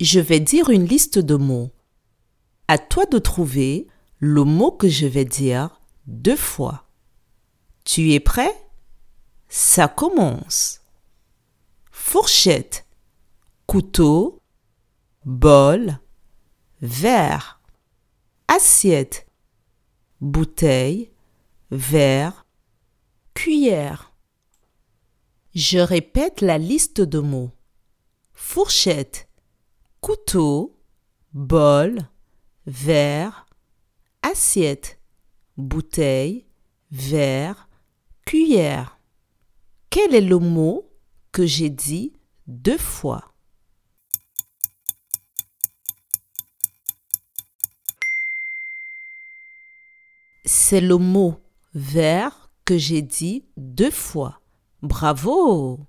Je vais dire une liste de mots. À toi de trouver le mot que je vais dire deux fois. Tu es prêt? Ça commence. Fourchette, couteau, bol, verre, assiette, bouteille, verre, cuillère. Je répète la liste de mots. Fourchette, couteau, bol, verre, assiette, bouteille, verre, cuillère. Quel est le mot que j'ai dit deux fois? C'est le mot verre que j'ai dit deux fois. Bravo